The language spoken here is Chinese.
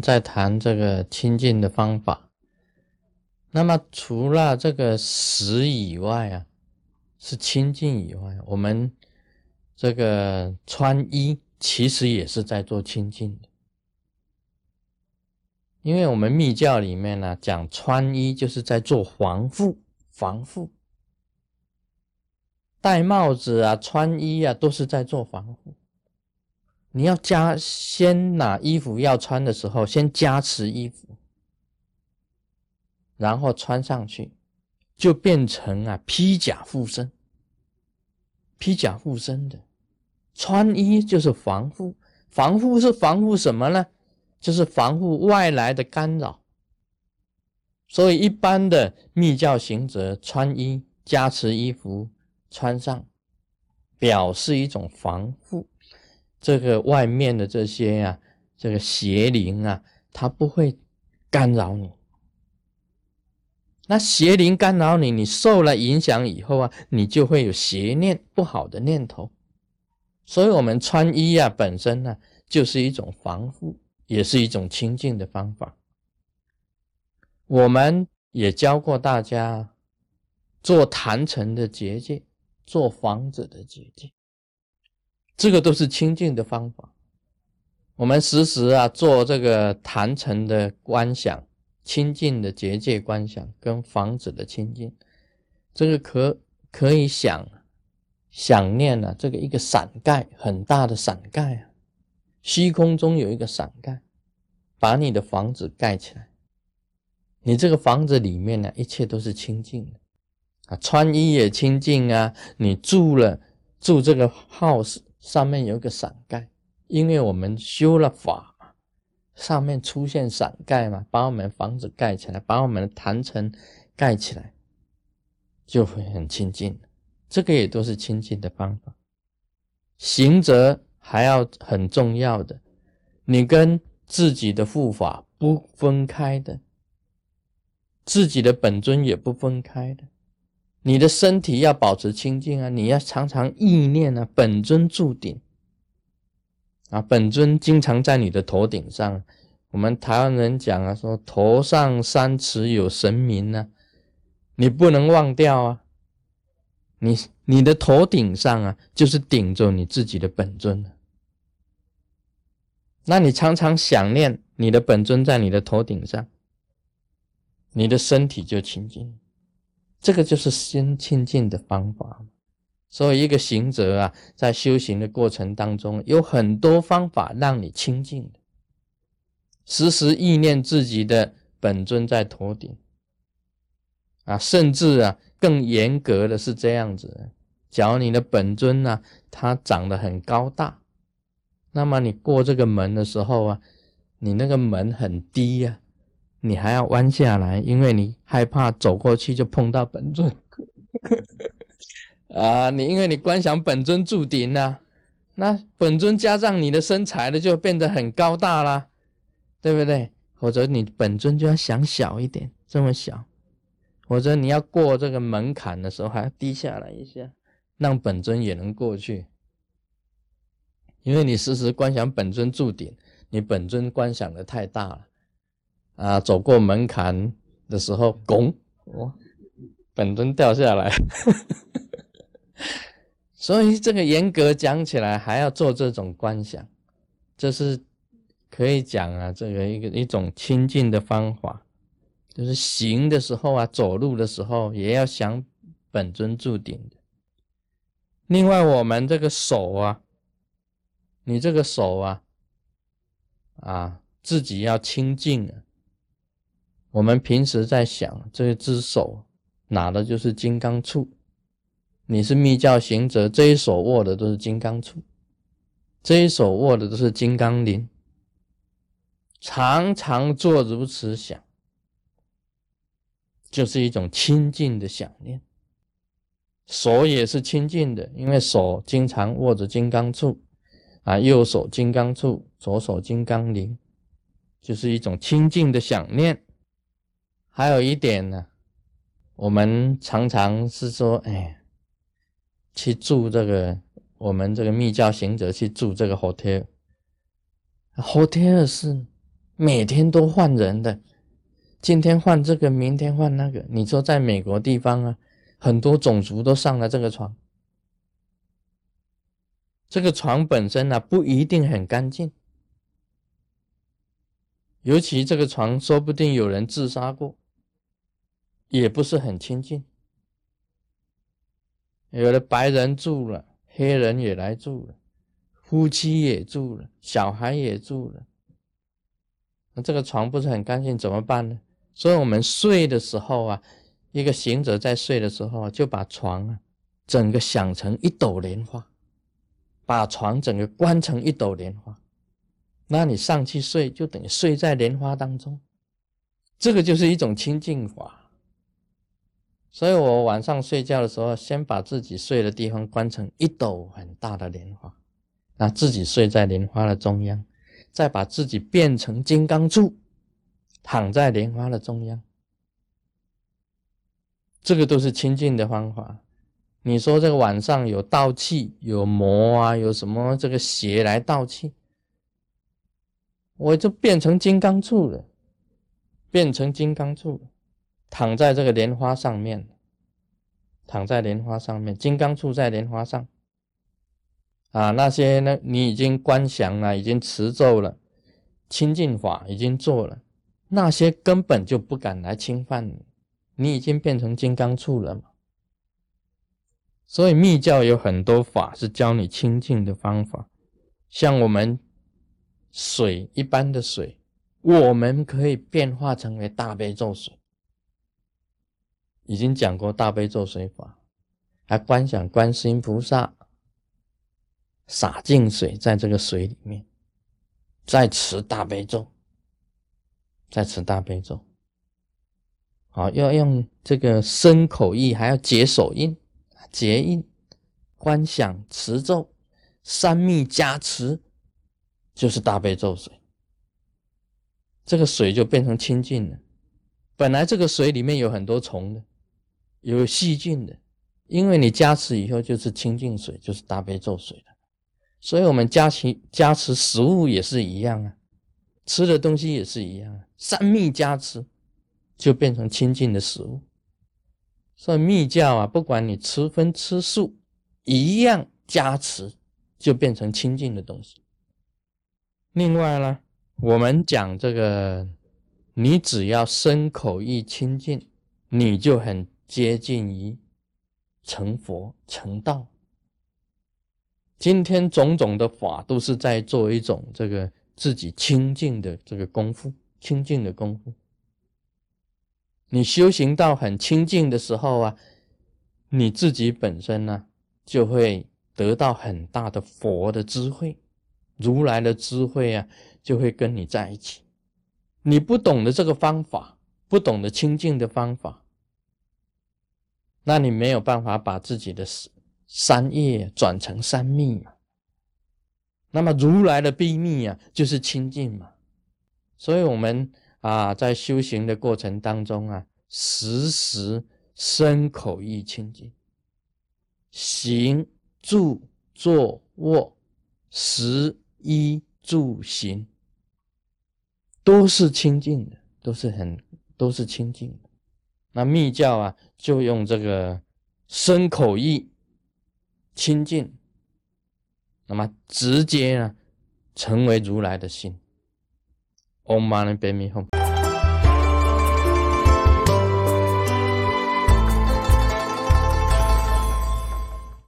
在谈这个清净的方法。那么除了这个食以外啊，是清净以外，我们这个穿衣其实也是在做清净的。因为我们密教里面呢，讲穿衣就是在做防护，防护。戴帽子啊，穿衣啊，都是在做防护。你要加先拿衣服要穿的时候，先加持衣服，然后穿上去，就变成啊披甲护身。披甲护身的穿衣就是防护，防护是防护什么呢？就是防护外来的干扰。所以一般的密教行者穿衣加持衣服。穿上，表示一种防护，这个外面的这些呀，这个邪灵啊，它不会干扰你。那邪灵干扰你，你受了影响以后啊，你就会有邪念、不好的念头。所以，我们穿衣啊，本身呢，就是一种防护，也是一种清净的方法。我们也教过大家做坛城的结界。做房子的结界，这个都是清净的方法。我们时时啊做这个坛城的观想，清净的结界观想，跟房子的清净，这个可可以想想念啊，这个一个伞盖很大的伞盖啊，虚空中有一个伞盖，把你的房子盖起来，你这个房子里面呢，一切都是清净的。啊，穿衣也清净啊！你住了住这个 house 上面有一个伞盖，因为我们修了法嘛，上面出现伞盖嘛，把我们房子盖起来，把我们的坛城盖起来，就会很清净。这个也都是清净的方法。行者还要很重要的，你跟自己的护法不分开的，自己的本尊也不分开的。你的身体要保持清净啊！你要常常意念啊，本尊住顶啊，本尊经常在你的头顶上。我们台湾人讲啊，说头上三尺有神明呢，你不能忘掉啊。你你的头顶上啊，就是顶着你自己的本尊那你常常想念你的本尊在你的头顶上，你的身体就清净。这个就是心清净的方法，所以一个行者啊，在修行的过程当中，有很多方法让你清净的。时时意念自己的本尊在头顶，啊，甚至啊，更严格的是这样子：，假如你的本尊呢，它长得很高大，那么你过这个门的时候啊，你那个门很低呀。你还要弯下来，因为你害怕走过去就碰到本尊 啊！你因为你观想本尊住顶啊，那本尊加上你的身材呢就变得很高大啦，对不对？或者你本尊就要想小一点，这么小，或者你要过这个门槛的时候还要低下来一下，让本尊也能过去，因为你时时观想本尊住顶，你本尊观想的太大了。啊，走过门槛的时候，拱，哦，本尊掉下来。所以这个严格讲起来，还要做这种观想，这是可以讲啊，这个一个一种清净的方法，就是行的时候啊，走路的时候也要想本尊注定的。另外，我们这个手啊，你这个手啊，啊，自己要清净啊。我们平时在想，这一只手拿的就是金刚杵。你是密教行者，这一手握的都是金刚杵，这一手握的都是金刚铃。常常做如此想，就是一种清净的想念。手也是清净的，因为手经常握着金刚杵啊，右手金刚杵，左手金刚铃，就是一种清净的想念。还有一点呢，我们常常是说，哎，去住这个，我们这个密教行者去住这个 hotel，hotel 是每天都换人的，今天换这个，明天换那个。你说在美国地方啊，很多种族都上了这个床，这个床本身呢不一定很干净，尤其这个床说不定有人自杀过，也不是很清净。有的白人住了，黑人也来住了，夫妻也住了，小孩也住了。那这个床不是很干净，怎么办呢？所以我们睡的时候啊，一个行者在睡的时候啊，就把床啊整个想成一朵莲花，把床整个关成一朵莲花，那你上去睡就等于睡在莲花当中，这个就是一种清净法。所以我晚上睡觉的时候，先把自己睡的地方关成一朵很大的莲花，那自己睡在莲花的中央。再把自己变成金刚柱，躺在莲花的中央，这个都是清净的方法。你说这个晚上有盗气、有魔啊，有什么这个邪来盗气，我就变成金刚柱了，变成金刚柱了，躺在这个莲花上面，躺在莲花上面，金刚杵在莲花上。啊，那些呢？你已经观想了，已经持咒了，清净法已经做了，那些根本就不敢来侵犯你。你已经变成金刚杵了嘛？所以密教有很多法是教你清净的方法，像我们水一般的水，我们可以变化成为大悲咒水。已经讲过大悲咒水法，还观想观世音菩萨。洒净水在这个水里面，再持大悲咒，再持大悲咒。好，要用这个身口意，还要结手印、结印、观想、持咒，三密加持，就是大悲咒水。这个水就变成清净了。本来这个水里面有很多虫的，有细菌的，因为你加持以后就是清净水，就是大悲咒水了。所以，我们加持加持食物也是一样啊，吃的东西也是一样啊。三密加持，就变成清净的食物。所以密教啊，不管你吃荤吃素，一样加持，就变成清净的东西。另外呢，我们讲这个，你只要身口意清净，你就很接近于成佛成道。今天种种的法都是在做一种这个自己清净的这个功夫，清净的功夫。你修行到很清净的时候啊，你自己本身呢就会得到很大的佛的智慧，如来的智慧啊就会跟你在一起。你不懂得这个方法，不懂得清净的方法，那你没有办法把自己的三业转成三密嘛？那么如来的秘密啊，就是清净嘛。所以，我们啊，在修行的过程当中啊，时时身口意清净，行住坐卧，食衣住行，都是清净的，都是很都是清净的。那密教啊，就用这个身口意。清净，那么直接呢，成为如来的心。Om Mani Padme Hum。